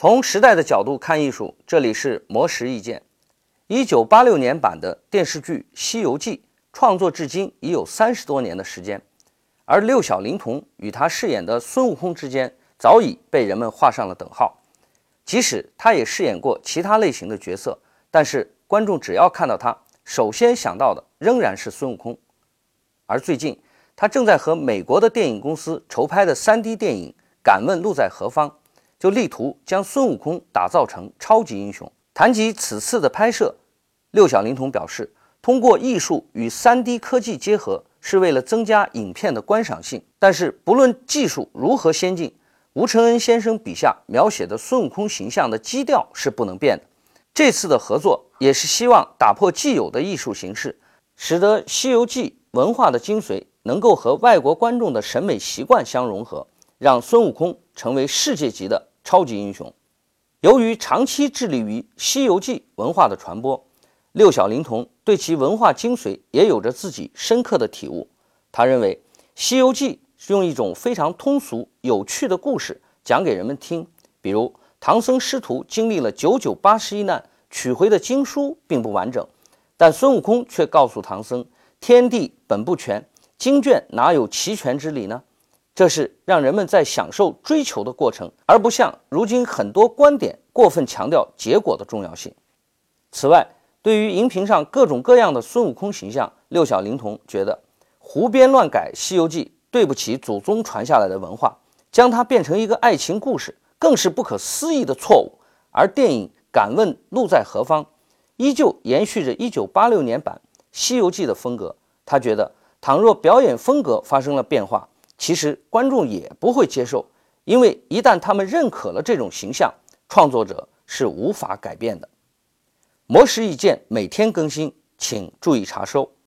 从时代的角度看艺术，这里是魔石意见。一九八六年版的电视剧《西游记》创作至今已有三十多年的时间，而六小龄童与他饰演的孙悟空之间早已被人们画上了等号。即使他也饰演过其他类型的角色，但是观众只要看到他，首先想到的仍然是孙悟空。而最近，他正在和美国的电影公司筹拍的 3D 电影《敢问路在何方》。就力图将孙悟空打造成超级英雄。谈及此次的拍摄，六小龄童表示，通过艺术与 3D 科技结合，是为了增加影片的观赏性。但是，不论技术如何先进，吴承恩先生笔下描写的孙悟空形象的基调是不能变的。这次的合作也是希望打破既有的艺术形式，使得《西游记》文化的精髓能够和外国观众的审美习惯相融合，让孙悟空成为世界级的。超级英雄，由于长期致力于《西游记》文化的传播，六小龄童对其文化精髓也有着自己深刻的体悟。他认为，《西游记》是用一种非常通俗有趣的故事讲给人们听。比如，唐僧师徒经历了九九八十一难，取回的经书并不完整，但孙悟空却告诉唐僧：“天地本不全，经卷哪有齐全之理呢？”这是让人们在享受追求的过程，而不像如今很多观点过分强调结果的重要性。此外，对于荧屏上各种各样的孙悟空形象，六小龄童觉得胡编乱改《西游记》对不起祖宗传下来的文化，将它变成一个爱情故事更是不可思议的错误。而电影《敢问路在何方》依旧延续着1986年版《西游记》的风格，他觉得倘若表演风格发生了变化。其实观众也不会接受，因为一旦他们认可了这种形象，创作者是无法改变的。魔石意见每天更新，请注意查收。